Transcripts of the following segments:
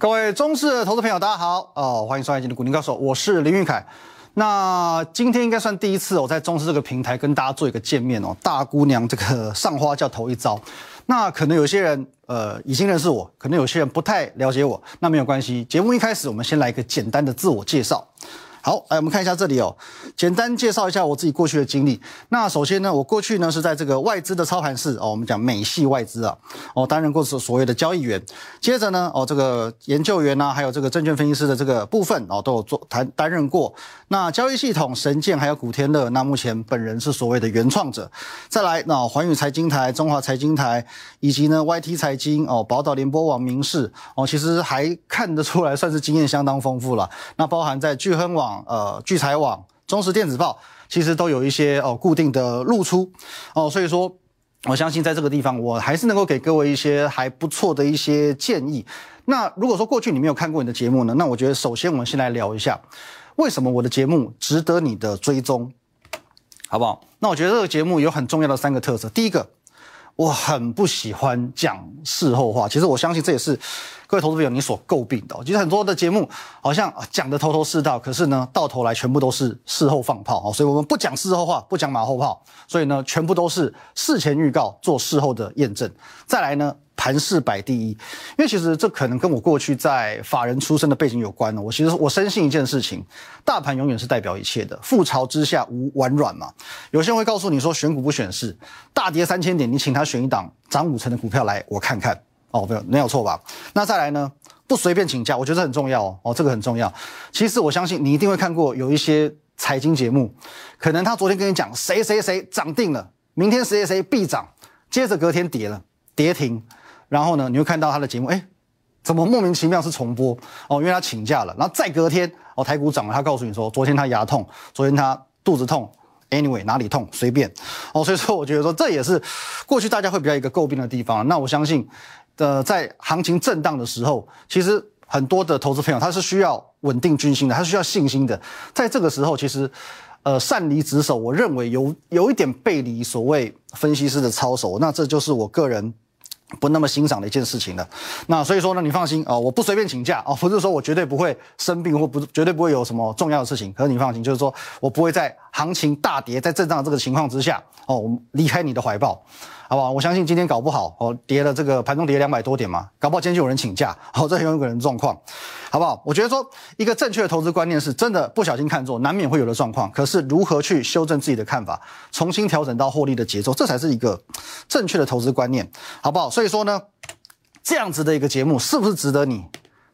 各位中视的投资朋友，大家好哦，欢迎收看今天的股林高手，我是林玉凯。那今天应该算第一次我在中视这个平台跟大家做一个见面哦。大姑娘这个上花轿头一遭，那可能有些人呃已经认识我，可能有些人不太了解我，那没有关系。节目一开始，我们先来一个简单的自我介绍。好，来我们看一下这里哦，简单介绍一下我自己过去的经历。那首先呢，我过去呢是在这个外资的操盘室哦，我们讲美系外资啊，哦担任过所所谓的交易员。接着呢，哦这个研究员呐，还有这个证券分析师的这个部分哦，都有做担担任过。那交易系统神剑还有古天乐，那目前本人是所谓的原创者。再来，那环宇财经台、中华财经台以及呢 YT 财经哦，宝岛联播网、明视哦，其实还看得出来算是经验相当丰富了。那包含在聚亨网。呃，聚财网、中时电子报其实都有一些哦固定的露出哦，所以说我相信在这个地方，我还是能够给各位一些还不错的一些建议。那如果说过去你没有看过你的节目呢，那我觉得首先我们先来聊一下，为什么我的节目值得你的追踪，好不好？那我觉得这个节目有很重要的三个特色，第一个。我很不喜欢讲事后话，其实我相信这也是各位投资朋友你所诟病的。其实很多的节目好像讲的头头是道，可是呢，到头来全部都是事后放炮哦。所以我们不讲事后话，不讲马后炮，所以呢，全部都是事前预告，做事后的验证。再来呢。盘势摆第一，因为其实这可能跟我过去在法人出身的背景有关呢。我其实我深信一件事情，大盘永远是代表一切的，覆巢之下无完卵嘛。有些人会告诉你说选股不选市，大跌三千点，你请他选一档涨五成的股票来我看看哦，没有没有错吧？那再来呢，不随便请假，我觉得很重要哦，这个很重要。其实我相信你一定会看过有一些财经节目，可能他昨天跟你讲谁谁谁涨定了，明天谁谁谁必涨，接着隔天跌了，跌停。然后呢，你会看到他的节目，哎，怎么莫名其妙是重播哦？因为他请假了。然后再隔天，哦，台股涨了，他告诉你说，昨天他牙痛，昨天他肚子痛，anyway 哪里痛随便哦。所以说，我觉得说这也是过去大家会比较一个诟病的地方。那我相信，呃，在行情震荡的时候，其实很多的投资朋友他是需要稳定军心的，他是需要信心的。在这个时候，其实，呃，擅离职守，我认为有有一点背离所谓分析师的操守。那这就是我个人。不那么欣赏的一件事情了，那所以说呢，你放心啊，我不随便请假啊，不是说我绝对不会生病或不绝对不会有什么重要的事情，可是你放心，就是说我不会在行情大跌、在震荡这个情况之下哦，我离开你的怀抱。好不好？我相信今天搞不好哦，跌了这个盘中跌两百多点嘛，搞不好今天就有人请假，好，这很有可能状况，好不好？我觉得说一个正确的投资观念是真的，不小心看错难免会有的状况，可是如何去修正自己的看法，重新调整到获利的节奏，这才是一个正确的投资观念，好不好？所以说呢，这样子的一个节目是不是值得你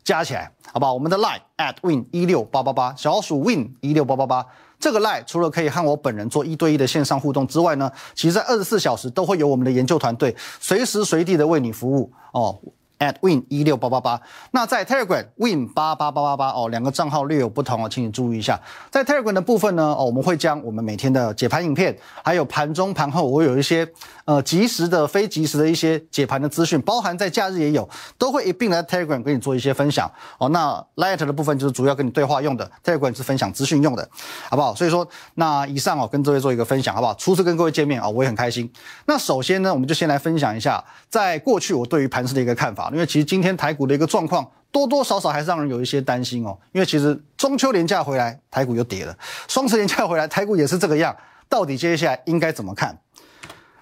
加起来？好不好？我们的 line at win 一六八八八，小鼠 win 一六八八八。这个赖除了可以和我本人做一对一的线上互动之外呢，其实在二十四小时都会有我们的研究团队随时随地的为你服务哦。At win 一六八八八，那在 Telegram win 八八八八八哦，两个账号略有不同哦，请你注意一下。在 Telegram 的部分呢，哦，我们会将我们每天的解盘影片，还有盘中盘后，我有一些呃及时的、非及时的一些解盘的资讯，包含在假日也有，都会一并来 Telegram 给你做一些分享哦。那 Light 的部分就是主要跟你对话用的，Telegram 是分享资讯用的，好不好？所以说，那以上哦，跟各位做一个分享，好不好？初次跟各位见面啊，我也很开心。那首先呢，我们就先来分享一下，在过去我对于盘市的一个看法。因为其实今天台股的一个状况多多少少还是让人有一些担心哦。因为其实中秋连假回来，台股又跌了；双十连假回来，台股也是这个样。到底接下来应该怎么看？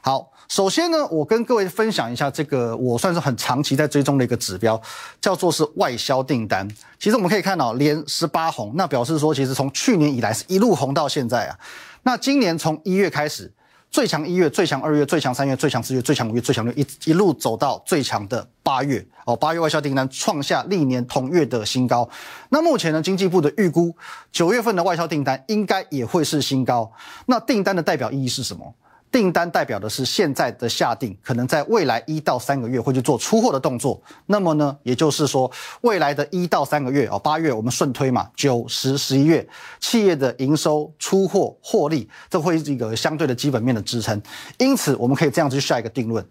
好，首先呢，我跟各位分享一下这个我算是很长期在追踪的一个指标，叫做是外销订单。其实我们可以看到连十八红，那表示说其实从去年以来是一路红到现在啊。那今年从一月开始。最强一月、最强二月、最强三月、最强四月、最强五月、最强六一一路走到最强的八月哦，八月外销订单创下历年同月的新高。那目前呢，经济部的预估九月份的外销订单应该也会是新高。那订单的代表意义是什么？订单代表的是现在的下定，可能在未来一到三个月会去做出货的动作。那么呢，也就是说，未来的一到三个月哦，八月我们顺推嘛，九十十一月企业的营收、出货、获利，这会是一个相对的基本面的支撑。因此，我们可以这样子去下一个定论：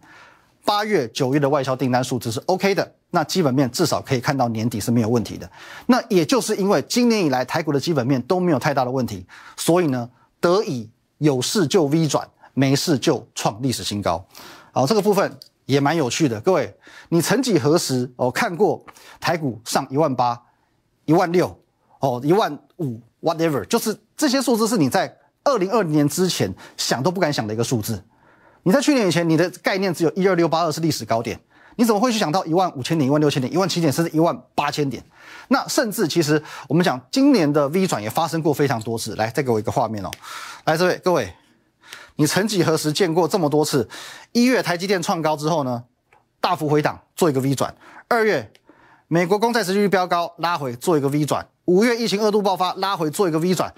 八月、九月的外销订单数字是 OK 的，那基本面至少可以看到年底是没有问题的。那也就是因为今年以来台股的基本面都没有太大的问题，所以呢，得以有事就 V 转。没事就创历史新高，好，这个部分也蛮有趣的。各位，你曾几何时哦看过台股上一万八、一万六、哦一万五，whatever，就是这些数字是你在二零二零年之前想都不敢想的一个数字。你在去年以前，你的概念只有一二六八二是历史高点，你怎么会去想到一万五千点、一万六千点、一万七点，甚至一万八千点？那甚至其实我们讲今年的 V 转也发生过非常多次。来，再给我一个画面哦。来，这位各位，你曾几何时见过这么多次？一月台积电创高之后呢，大幅回档做一个 V 转；二月美国公债持续飙高拉回做一个 V 转；五月疫情二度爆发拉回做一个 V 转；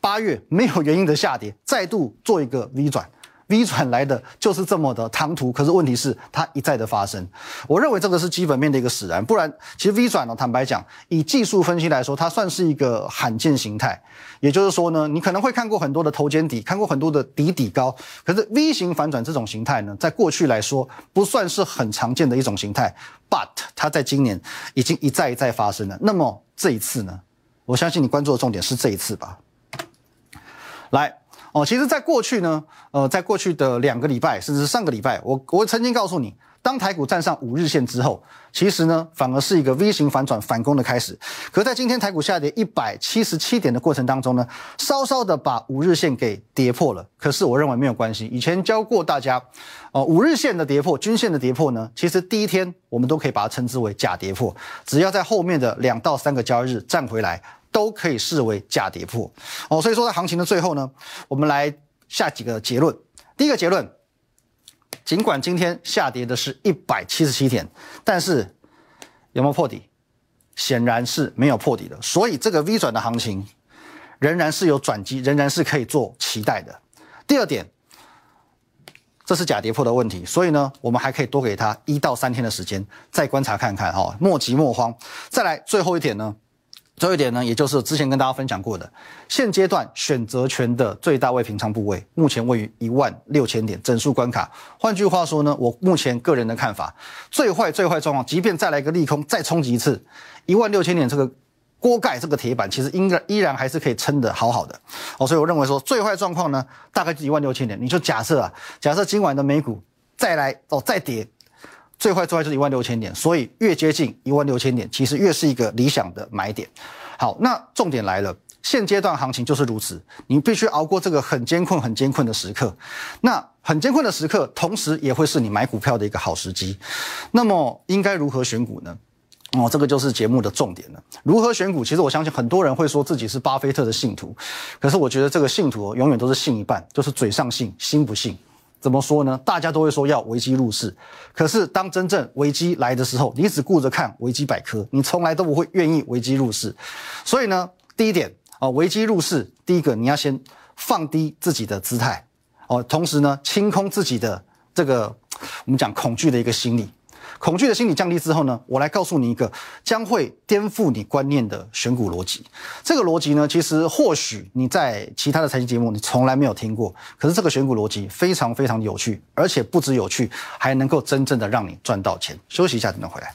八月没有原因的下跌再度做一个 V 转。V 转来的就是这么的唐突，可是问题是它一再的发生。我认为这个是基本面的一个使然，不然其实 V 转呢，坦白讲，以技术分析来说，它算是一个罕见形态。也就是说呢，你可能会看过很多的头肩底，看过很多的底底高，可是 V 型反转这种形态呢，在过去来说不算是很常见的一种形态。But 它在今年已经一再一再发生了。那么这一次呢，我相信你关注的重点是这一次吧。来。哦，其实，在过去呢，呃，在过去的两个礼拜，甚至上个礼拜，我我曾经告诉你，当台股站上五日线之后，其实呢，反而是一个 V 型反转反攻的开始。可在今天台股下跌一百七十七点的过程当中呢，稍稍的把五日线给跌破了。可是我认为没有关系，以前教过大家，哦，五日线的跌破，均线的跌破呢，其实第一天我们都可以把它称之为假跌破，只要在后面的两到三个交易日站回来。都可以视为假跌破哦，所以说在行情的最后呢，我们来下几个结论。第一个结论，尽管今天下跌的是一百七十七点，但是有没有破底？显然是没有破底的，所以这个 V 转的行情仍然是有转机，仍然是可以做期待的。第二点，这是假跌破的问题，所以呢，我们还可以多给它一到三天的时间，再观察看看哈，莫急莫慌。再来最后一点呢？最后一点呢，也就是之前跟大家分享过的，现阶段选择权的最大位平仓部位，目前位于一万六千点整数关卡。换句话说呢，我目前个人的看法，最坏最坏状况，即便再来一个利空，再冲击一次一万六千点这个锅盖这个铁板，其实应该依然还是可以撑得好好的。哦，所以我认为说最坏状况呢，大概是一万六千点。你就假设啊，假设今晚的美股再来哦再跌。最坏最坏就是一万六千点，所以越接近一万六千点，其实越是一个理想的买点。好，那重点来了，现阶段行情就是如此，你必须熬过这个很艰困、很艰困的时刻。那很艰困的时刻，同时也会是你买股票的一个好时机。那么应该如何选股呢？哦，这个就是节目的重点了。如何选股？其实我相信很多人会说自己是巴菲特的信徒，可是我觉得这个信徒永远都是信一半，就是嘴上信，心不信。怎么说呢？大家都会说要危机入市，可是当真正危机来的时候，你只顾着看危机百科，你从来都不会愿意危机入市。所以呢，第一点啊，危机入市，第一个你要先放低自己的姿态哦，同时呢，清空自己的这个我们讲恐惧的一个心理。恐惧的心理降低之后呢，我来告诉你一个将会颠覆你观念的选股逻辑。这个逻辑呢，其实或许你在其他的财经节目你从来没有听过，可是这个选股逻辑非常非常有趣，而且不止有趣，还能够真正的让你赚到钱。休息一下，等等回来。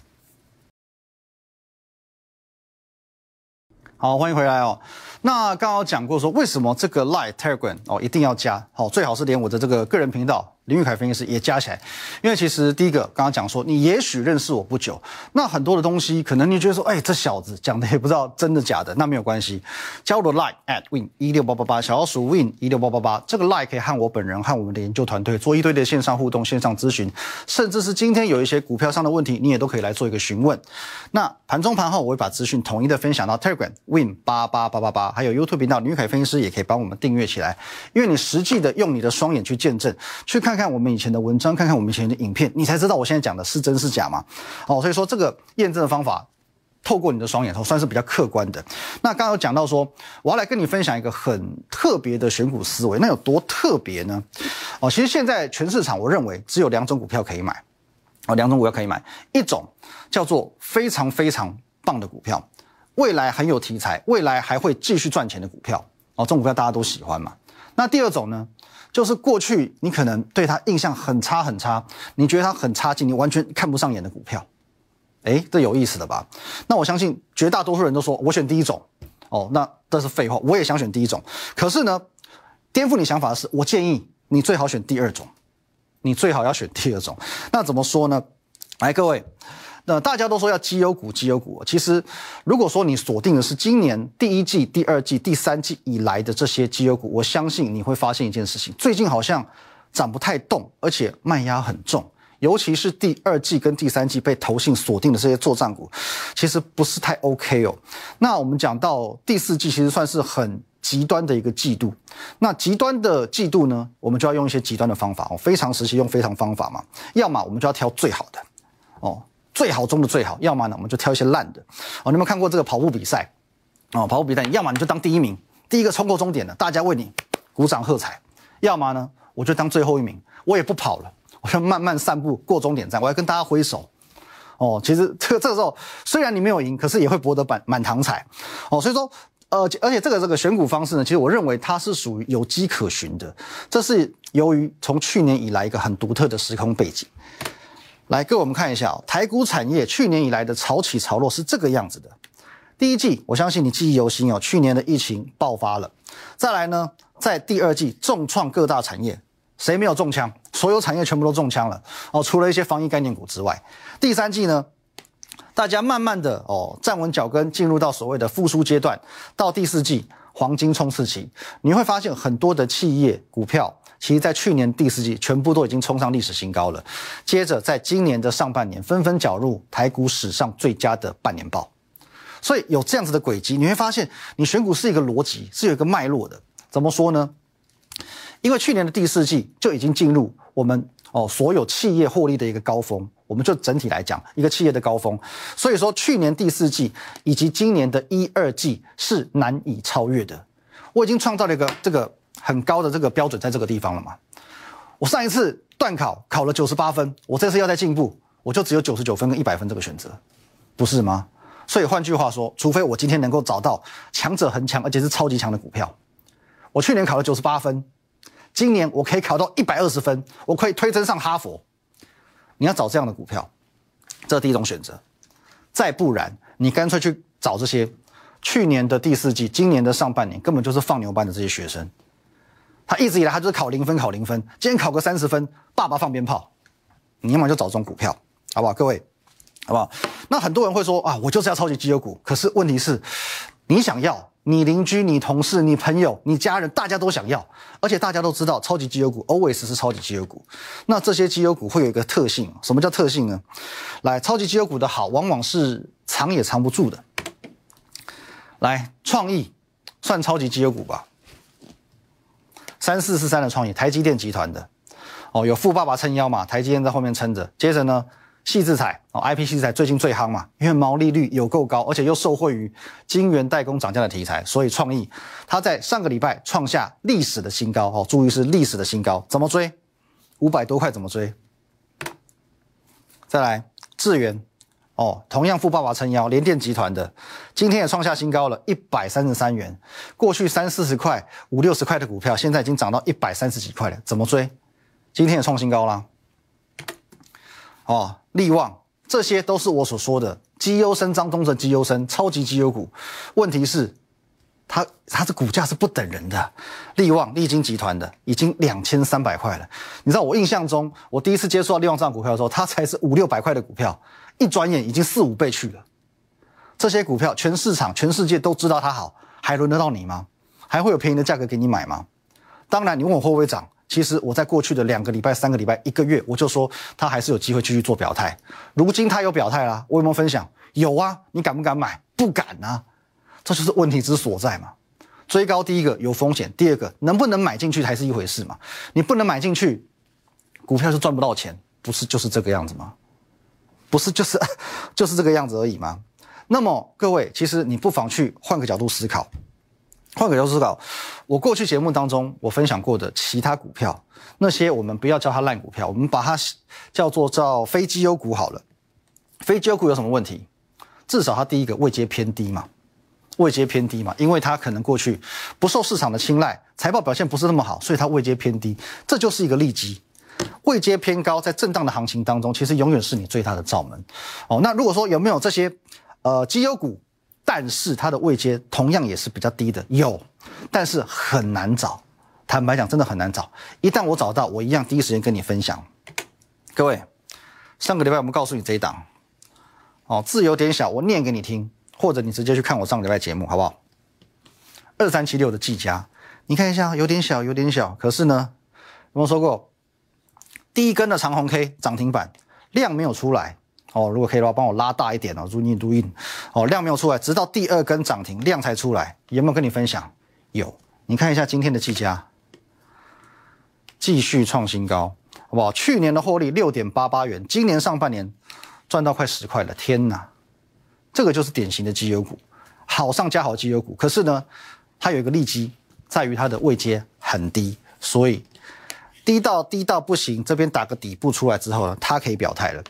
好，欢迎回来哦。那刚刚讲过说，为什么这个 Light Telegram 哦一定要加？好，最好是连我的这个个人频道。林玉凯分析师也加起来，因为其实第一个刚刚讲说，你也许认识我不久，那很多的东西可能你觉得说，哎，这小子讲的也不知道真的假的，那没有关系，加入的 Line at win 一六八八八，小老鼠 win 一六八八八，这个 Line 可以和我本人和我们的研究团队做一堆的线上互动、线上咨询，甚至是今天有一些股票上的问题，你也都可以来做一个询问。那盘中盘后我会把资讯统一的分享到 Telegram win 八八八八八，还有 YouTube 频道林玉凯分析师也可以帮我们订阅起来，因为你实际的用你的双眼去见证，去看。看看我们以前的文章，看看我们以前的影片，你才知道我现在讲的是真是假嘛？哦，所以说这个验证的方法，透过你的双眼，头算是比较客观的。那刚刚有讲到说，我要来跟你分享一个很特别的选股思维，那有多特别呢？哦，其实现在全市场，我认为只有两种股票可以买，哦，两种股票可以买，一种叫做非常非常棒的股票，未来很有题材，未来还会继续赚钱的股票，哦，这种股票大家都喜欢嘛。那第二种呢？就是过去你可能对它印象很差很差，你觉得它很差劲，你完全看不上眼的股票，哎，这有意思的吧？那我相信绝大多数人都说我选第一种，哦，那这是废话，我也想选第一种。可是呢，颠覆你想法的是，我建议你最好选第二种。你最好要选第二种。那怎么说呢？来，各位，那大家都说要绩优股，绩优股。其实，如果说你锁定的是今年第一季、第二季、第三季以来的这些绩优股，我相信你会发现一件事情：最近好像涨不太动，而且卖压很重。尤其是第二季跟第三季被投信锁定的这些作战股，其实不是太 OK 哦。那我们讲到第四季，其实算是很极端的一个季度。那极端的季度呢，我们就要用一些极端的方法哦。非常时期用非常方法嘛，要么我们就要挑最好的哦，最好中的最好；要么呢，我们就挑一些烂的哦。你有没有看过这个跑步比赛哦？跑步比赛，要么你就当第一名，第一个冲过终点的，大家为你鼓掌喝彩；要么呢，我就当最后一名，我也不跑了。我就慢慢散步过终点站，我要跟大家挥手。哦，其实这这时候虽然你没有赢，可是也会博得满满堂彩。哦，所以说，呃，而且这个这个选股方式呢，其实我认为它是属于有迹可循的。这是由于从去年以来一个很独特的时空背景。来，各位我们看一下哦台股产业去年以来的潮起潮落是这个样子的。第一季，我相信你记忆犹新哦，去年的疫情爆发了。再来呢，在第二季重创各大产业。谁没有中枪？所有产业全部都中枪了哦，除了一些防疫概念股之外。第三季呢，大家慢慢的哦站稳脚跟，进入到所谓的复苏阶段。到第四季黄金冲刺期，你会发现很多的企业股票，其实在去年第四季全部都已经冲上历史新高了。接着在今年的上半年，纷纷缴入台股史上最佳的半年报。所以有这样子的轨迹，你会发现你选股是一个逻辑，是有一个脉络的。怎么说呢？因为去年的第四季就已经进入我们哦所有企业获利的一个高峰，我们就整体来讲一个企业的高峰，所以说去年第四季以及今年的一二季是难以超越的。我已经创造了一个这个很高的这个标准在这个地方了嘛。我上一次段考考了九十八分，我这次要再进步，我就只有九十九分跟一百分这个选择，不是吗？所以换句话说，除非我今天能够找到强者恒强而且是超级强的股票，我去年考了九十八分。今年我可以考到一百二十分，我可以推升上哈佛。你要找这样的股票，这是第一种选择。再不然，你干脆去找这些去年的第四季、今年的上半年根本就是放牛班的这些学生。一直以来他就是考零分，考零分，今天考个三十分，爸爸放鞭炮。你要么就找这种股票，好不好？各位，好不好？那很多人会说啊，我就是要超级绩优股。可是问题是，你想要？你邻居、你同事、你朋友、你家人，大家都想要，而且大家都知道，超级绩优股 always 是超级绩优股。那这些绩优股会有一个特性，什么叫特性呢？来，超级绩优股的好，往往是藏也藏不住的。来，创意算超级绩优股吧，三四四三的创意，台积电集团的，哦，有富爸爸撑腰嘛，台积电在后面撑着。接着呢？细制材哦，I P 细制材最近最夯嘛，因为毛利率有够高，而且又受惠于晶圆代工涨价的题材，所以创意它在上个礼拜创下历史的新高哦，注意是历史的新高，怎么追？五百多块怎么追？再来智源哦，同样富爸爸撑腰，联电集团的今天也创下新高了，一百三十三元，过去三四十块、五六十块的股票，现在已经涨到一百三十几块了，怎么追？今天也创新高啦。哦，利旺，这些都是我所说的绩优生当中的绩优生，超级绩优股。问题是，它它的股价是不等人的。利旺，利金集团的已经两千三百块了。你知道我印象中，我第一次接触到利旺这样股票的时候，它才是五六百块的股票，一转眼已经四五倍去了。这些股票，全市场、全世界都知道它好，还轮得到你吗？还会有便宜的价格给你买吗？当然，你问我会不会涨？其实我在过去的两个礼拜、三个礼拜、一个月，我就说他还是有机会继续做表态。如今他有表态啦，我有没有分享？有啊，你敢不敢买？不敢啊，这就是问题之所在嘛。追高第一个有风险，第二个能不能买进去还是一回事嘛。你不能买进去，股票是赚不到钱，不是就是这个样子吗？不是就是 就是这个样子而已吗？那么各位，其实你不妨去换个角度思考。换个角度思考，我过去节目当中我分享过的其他股票，那些我们不要叫它烂股票，我们把它叫做叫非绩优股好了。非绩优股有什么问题？至少它第一个位阶偏低嘛，位阶偏低嘛，因为它可能过去不受市场的青睐，财报表现不是那么好，所以它位阶偏低，这就是一个利基。位阶偏高，在震荡的行情当中，其实永远是你最大的罩门。哦，那如果说有没有这些呃绩优股？但是它的位阶同样也是比较低的，有，但是很难找。坦白讲，真的很难找。一旦我找到，我一样第一时间跟你分享。各位，上个礼拜我们告诉你这一档，哦，字有点小，我念给你听，或者你直接去看我上个礼拜节目，好不好？二三七六的技嘉，你看一下，有点小，有点小，可是呢，有没有说过，第一根的长红 K 涨停板量没有出来哦，如果可以的话，帮我拉大一点哦，如印如印哦，量没有出来，直到第二根涨停量才出来，有没有跟你分享？有，你看一下今天的技嘉，继续创新高。好不好？去年的获利六点八八元，今年上半年赚到快十块了，天哪！这个就是典型的绩优股，好上加好绩优股。可是呢，它有一个利基，在于它的位阶很低，所以低到低到不行。这边打个底部出来之后呢，它可以表态了。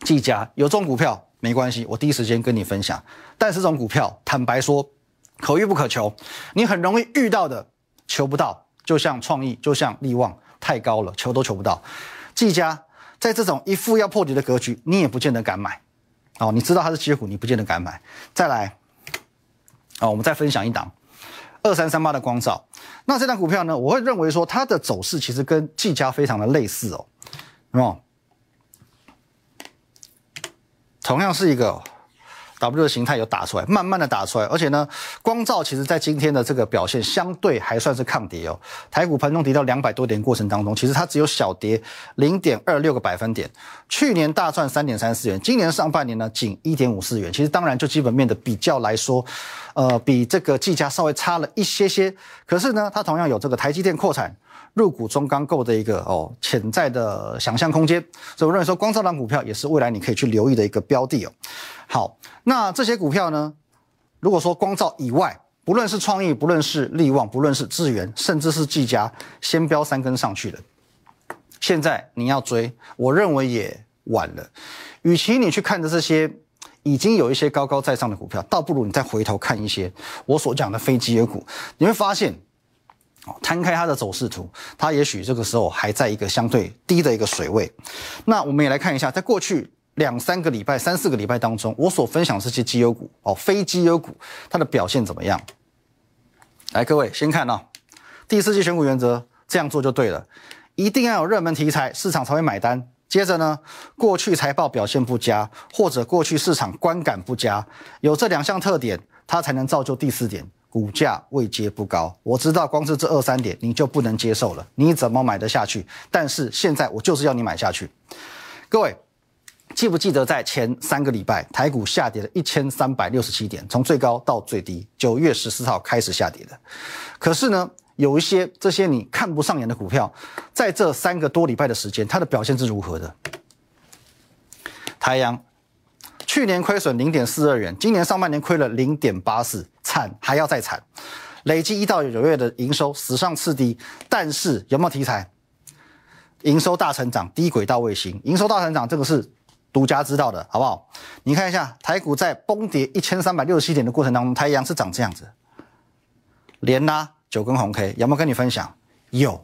技嘉有这种股票没关系，我第一时间跟你分享。但是这种股票，坦白说，可遇不可求，你很容易遇到的求不到，就像创意，就像利旺。太高了，求都求不到。技嘉在这种一副要破底的格局，你也不见得敢买。哦，你知道它是接股，你不见得敢买。再来，哦，我们再分享一档二三三八的光照。那这档股票呢，我会认为说它的走势其实跟技嘉非常的类似哦。哦，同样是一个。W 的形态有打出来，慢慢的打出来，而且呢，光照其实在今天的这个表现相对还算是抗跌哦。台股盘中跌到两百多点过程当中，其实它只有小跌零点二六个百分点。去年大赚三点三四元，今年上半年呢仅一点五四元。其实当然就基本面的比较来说，呃，比这个技嘉稍微差了一些些。可是呢，它同样有这个台积电扩产。入股中钢构的一个哦潜在的想象空间，所以我认为说光照档股票也是未来你可以去留意的一个标的哦。好，那这些股票呢，如果说光照以外，不论是创意，不论是利旺，不论是智源，甚至是技嘉，先标三根上去了，现在你要追，我认为也晚了。与其你去看着这些已经有一些高高在上的股票，倒不如你再回头看一些我所讲的非基业股，你会发现。摊开它的走势图，它也许这个时候还在一个相对低的一个水位。那我们也来看一下，在过去两三个礼拜、三四个礼拜当中，我所分享这些绩优股哦，非绩优股它的表现怎么样？来，各位先看哦，第四季选股原则这样做就对了，一定要有热门题材，市场才会买单。接着呢，过去财报表现不佳，或者过去市场观感不佳，有这两项特点，它才能造就第四点。股价位阶不高，我知道光是这二三点你就不能接受了，你怎么买得下去？但是现在我就是要你买下去。各位记不记得在前三个礼拜台股下跌了一千三百六十七点，从最高到最低，九月十四号开始下跌的。可是呢，有一些这些你看不上眼的股票，在这三个多礼拜的时间，它的表现是如何的？太阳去年亏损零点四二元，今年上半年亏了零点八四。惨还要再惨，累计一到九月的营收史上次低，但是有没有题材？营收大成长，低轨道卫星营收大成长，这个是独家知道的，好不好？你看一下台股在崩跌一千三百六十七点的过程当中，太阳是长这样子，连拉九根红 K，有没有跟你分享？有，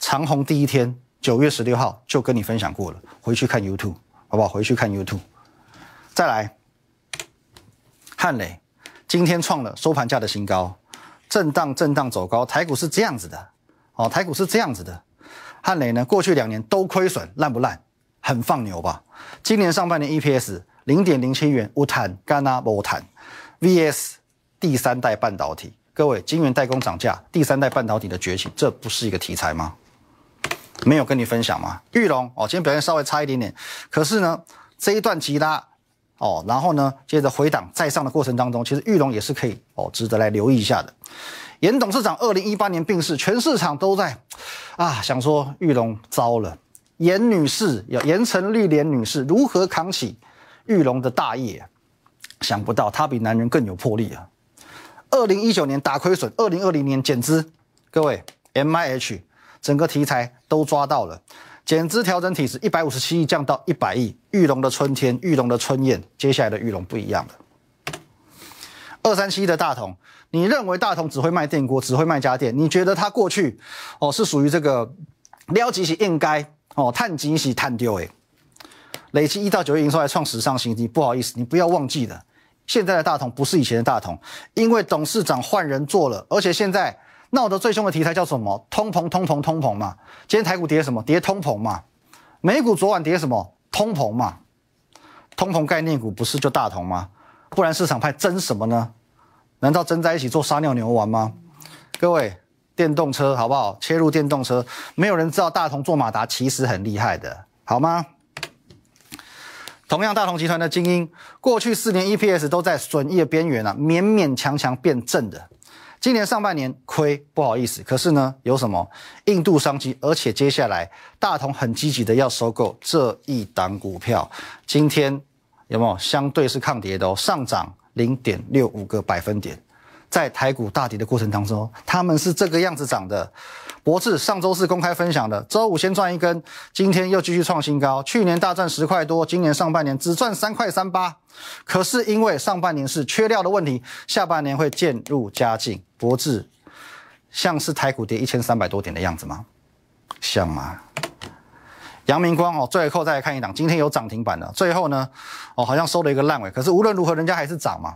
长虹第一天九月十六号就跟你分享过了，回去看 YouTube，好不好？回去看 YouTube，再来，汉磊。今天创了收盘价的新高，震荡震荡走高，台股是这样子的，哦，台股是这样子的。汉雷呢，过去两年都亏损，烂不烂？很放牛吧？今年上半年 EPS 零点零七元，无谈干呐无谈。VS 第三代半导体，各位晶圆代工涨价，第三代半导体的崛起，这不是一个题材吗？没有跟你分享吗？玉龙哦，今天表现稍微差一点点，可是呢，这一段急拉。哦，然后呢，接着回档再上的过程当中，其实玉龙也是可以哦，值得来留意一下的。严董事长二零一八年病逝，全市场都在啊想说玉龙糟了。严女士，要严成绿莲女士如何扛起玉龙的大业？想不到她比男人更有魄力啊！二零一九年打亏损，二零二零年减资，各位 M I H 整个题材都抓到了。减资调整体值一百五十七亿降到一百亿，玉龙的春天，玉龙的春燕，接下来的玉龙不一样了。二三七的大同，你认为大同只会卖电锅，只会卖家电？你觉得它过去哦是属于这个撩几起应该哦探几起探丢哎？累计一到九月营收还创史上新低，不好意思，你不要忘记了，现在的大同不是以前的大同，因为董事长换人做了，而且现在。闹得最凶的题材叫什么？通膨，通膨，通膨嘛。今天台股跌什么？跌通膨嘛。美股昨晚跌什么？通膨嘛，通膨概念股不是就大同吗？不然市场派争什么呢？难道争在一起做撒尿牛丸吗？各位，电动车好不好？切入电动车，没有人知道大同做马达其实很厉害的，好吗？同样，大同集团的精英，过去四年 EPS 都在损益的边缘啊，勉勉强强变正的。今年上半年亏，不好意思，可是呢，有什么印度商机？而且接下来大同很积极的要收购这一档股票，今天有没有相对是抗跌的哦？上涨零点六五个百分点，在台股大跌的过程当中，他们是这个样子涨的。博智上周四公开分享的，周五先赚一根，今天又继续创新高。去年大赚十块多，今年上半年只赚三块三八。可是因为上半年是缺料的问题，下半年会渐入佳境。博智像是台股跌一千三百多点的样子吗？像吗？阳明光哦，最后再来看一档，今天有涨停板的，最后呢，哦好像收了一个烂尾。可是无论如何，人家还是涨嘛。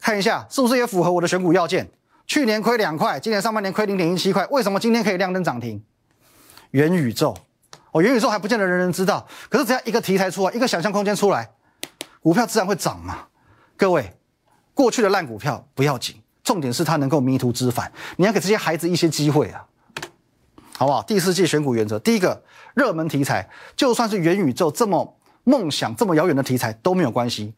看一下是不是也符合我的选股要件？去年亏两块，今年上半年亏零点一七块，为什么今天可以亮灯涨停？元宇宙，哦，元宇宙还不见得人人知道，可是只要一个题材出来，一个想象空间出来，股票自然会涨嘛。各位，过去的烂股票不要紧，重点是它能够迷途知返，你要给这些孩子一些机会啊，好不好？第四季选股原则，第一个热门题材，就算是元宇宙这么梦想、这么遥远的题材都没有关系，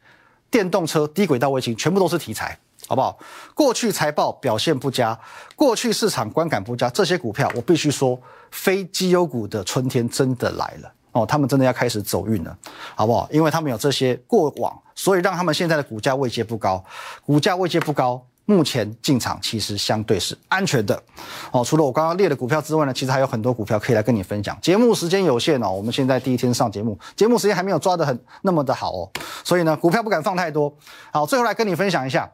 电动车、低轨道卫星全部都是题材。好不好？过去财报表现不佳，过去市场观感不佳，这些股票我必须说，非绩优股的春天真的来了哦，他们真的要开始走运了，好不好？因为他们有这些过往，所以让他们现在的股价位阶不高，股价位阶不高，目前进场其实相对是安全的哦。除了我刚刚列的股票之外呢，其实还有很多股票可以来跟你分享。节目时间有限哦，我们现在第一天上节目，节目时间还没有抓得很那么的好哦，所以呢，股票不敢放太多。好，最后来跟你分享一下。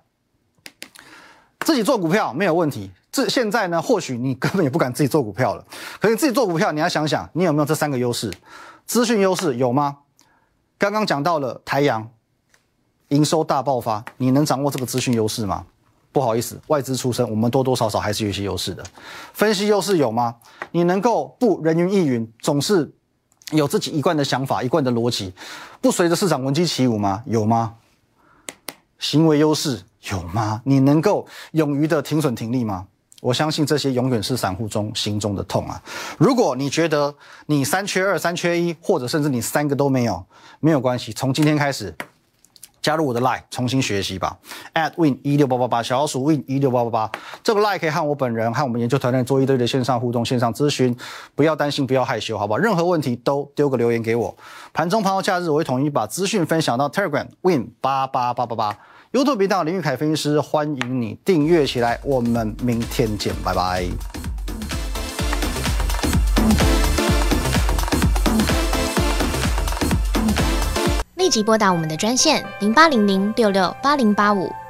自己做股票没有问题，这现在呢，或许你根本也不敢自己做股票了。可是自己做股票，你要想想，你有没有这三个优势？资讯优势有吗？刚刚讲到了台阳营收大爆发，你能掌握这个资讯优势吗？不好意思，外资出身，我们多多少少还是有一些优势的。分析优势有吗？你能够不人云亦云，总是有自己一贯的想法、一贯的逻辑，不随着市场闻鸡起舞吗？有吗？行为优势。有吗？你能够勇于的停损停利吗？我相信这些永远是散户中心中的痛啊！如果你觉得你三缺二、三缺一，或者甚至你三个都没有，没有关系。从今天开始，加入我的 Line，重新学习吧。at win 一六八八八，小老鼠 win 一六八八八，这个 Line 可以和我本人、和我们研究团队做一堆的线上互动、线上咨询。不要担心，不要害羞，好不好？任何问题都丢个留言给我。盘中、盘后、假日，我会统一把资讯分享到 Telegram win 八八八八八。YouTube 频道林玉凯分析师，欢迎你订阅起来。我们明天见，拜拜。立即拨打我们的专线零八零零六六八零八五